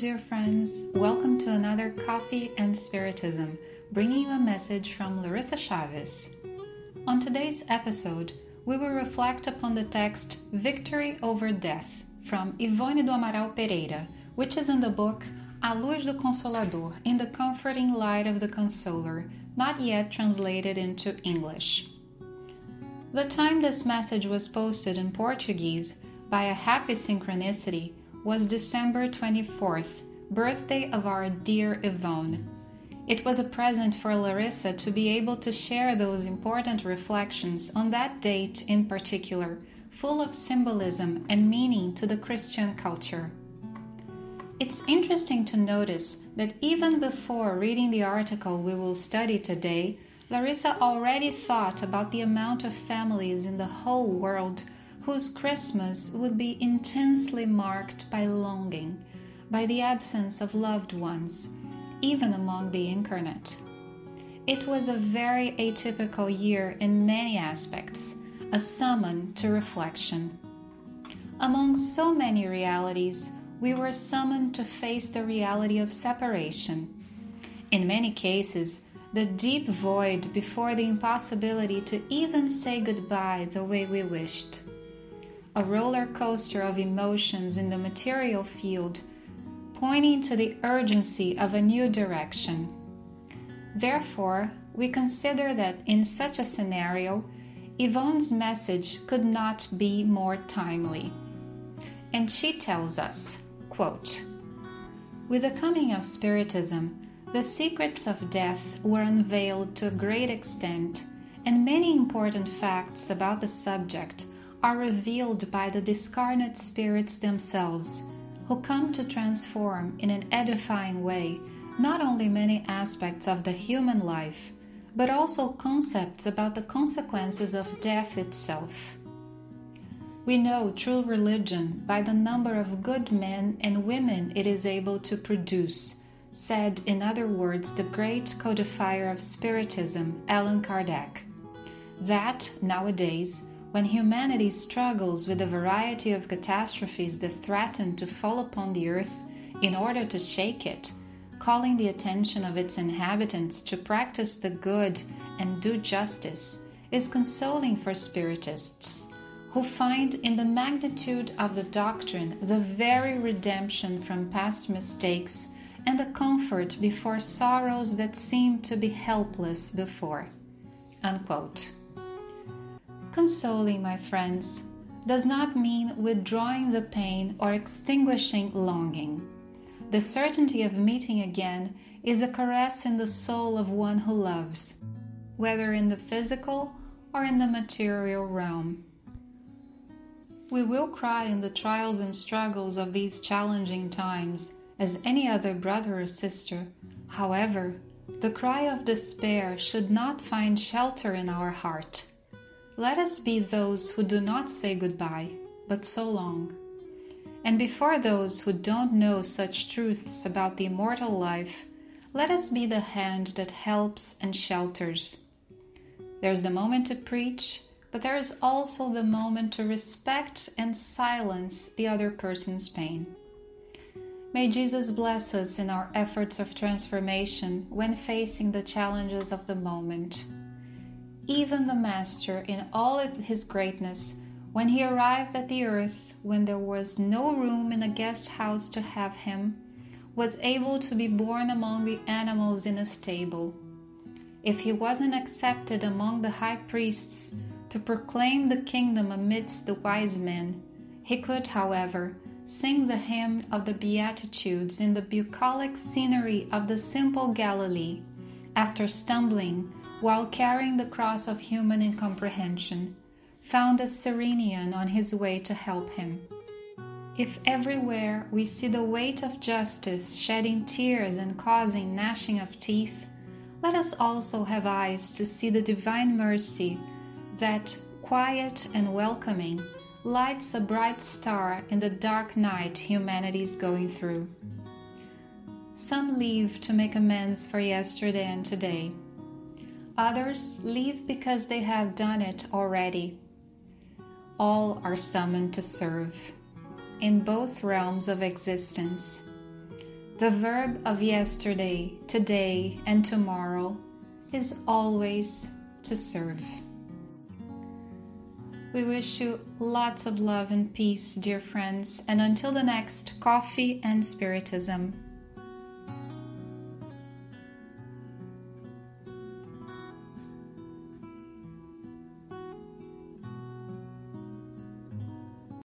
dear friends. Welcome to another Coffee and Spiritism, bringing you a message from Larissa Chavez. On today's episode, we will reflect upon the text Victory Over Death from Yvonne do Amaral Pereira, which is in the book A Luz do Consolador in the Comforting Light of the Consoler, not yet translated into English. The time this message was posted in Portuguese, by a happy synchronicity, was December 24th, birthday of our dear Yvonne. It was a present for Larissa to be able to share those important reflections on that date in particular, full of symbolism and meaning to the Christian culture. It's interesting to notice that even before reading the article we will study today, Larissa already thought about the amount of families in the whole world whose Christmas would be intensely marked by longing, by the absence of loved ones, even among the incarnate. It was a very atypical year in many aspects, a summon to reflection. Among so many realities, we were summoned to face the reality of separation. In many cases, the deep void before the impossibility to even say goodbye the way we wished a roller coaster of emotions in the material field, pointing to the urgency of a new direction. Therefore, we consider that in such a scenario, Yvonne's message could not be more timely. And she tells us, quote, With the coming of Spiritism, the secrets of death were unveiled to a great extent, and many important facts about the subject are revealed by the discarnate spirits themselves, who come to transform in an edifying way not only many aspects of the human life, but also concepts about the consequences of death itself. We know true religion by the number of good men and women it is able to produce, said, in other words, the great codifier of Spiritism, Allan Kardec. That, nowadays, when humanity struggles with a variety of catastrophes that threaten to fall upon the earth in order to shake it, calling the attention of its inhabitants to practice the good and do justice, is consoling for Spiritists, who find in the magnitude of the doctrine the very redemption from past mistakes and the comfort before sorrows that seem to be helpless before. Unquote. Consoling, my friends, does not mean withdrawing the pain or extinguishing longing. The certainty of meeting again is a caress in the soul of one who loves, whether in the physical or in the material realm. We will cry in the trials and struggles of these challenging times as any other brother or sister. However, the cry of despair should not find shelter in our heart. Let us be those who do not say goodbye, but so long. And before those who don't know such truths about the immortal life, let us be the hand that helps and shelters. There's the moment to preach, but there is also the moment to respect and silence the other person's pain. May Jesus bless us in our efforts of transformation when facing the challenges of the moment even the Master, in all his greatness, when he arrived at the earth, when there was no room in a guest house to have him, was able to be born among the animals in a stable. If he wasn't accepted among the high priests to proclaim the kingdom amidst the wise men, he could, however, sing the hymn of the Beatitudes in the bucolic scenery of the simple Galilee, after stumbling while carrying the cross of human incomprehension, found a Cyrenian on his way to help him. If everywhere we see the weight of justice shedding tears and causing gnashing of teeth, let us also have eyes to see the divine mercy that, quiet and welcoming, lights a bright star in the dark night humanity is going through. Some leave to make amends for yesterday and today. Others leave because they have done it already. All are summoned to serve in both realms of existence. The verb of yesterday, today, and tomorrow is always to serve. We wish you lots of love and peace, dear friends, and until the next Coffee and Spiritism.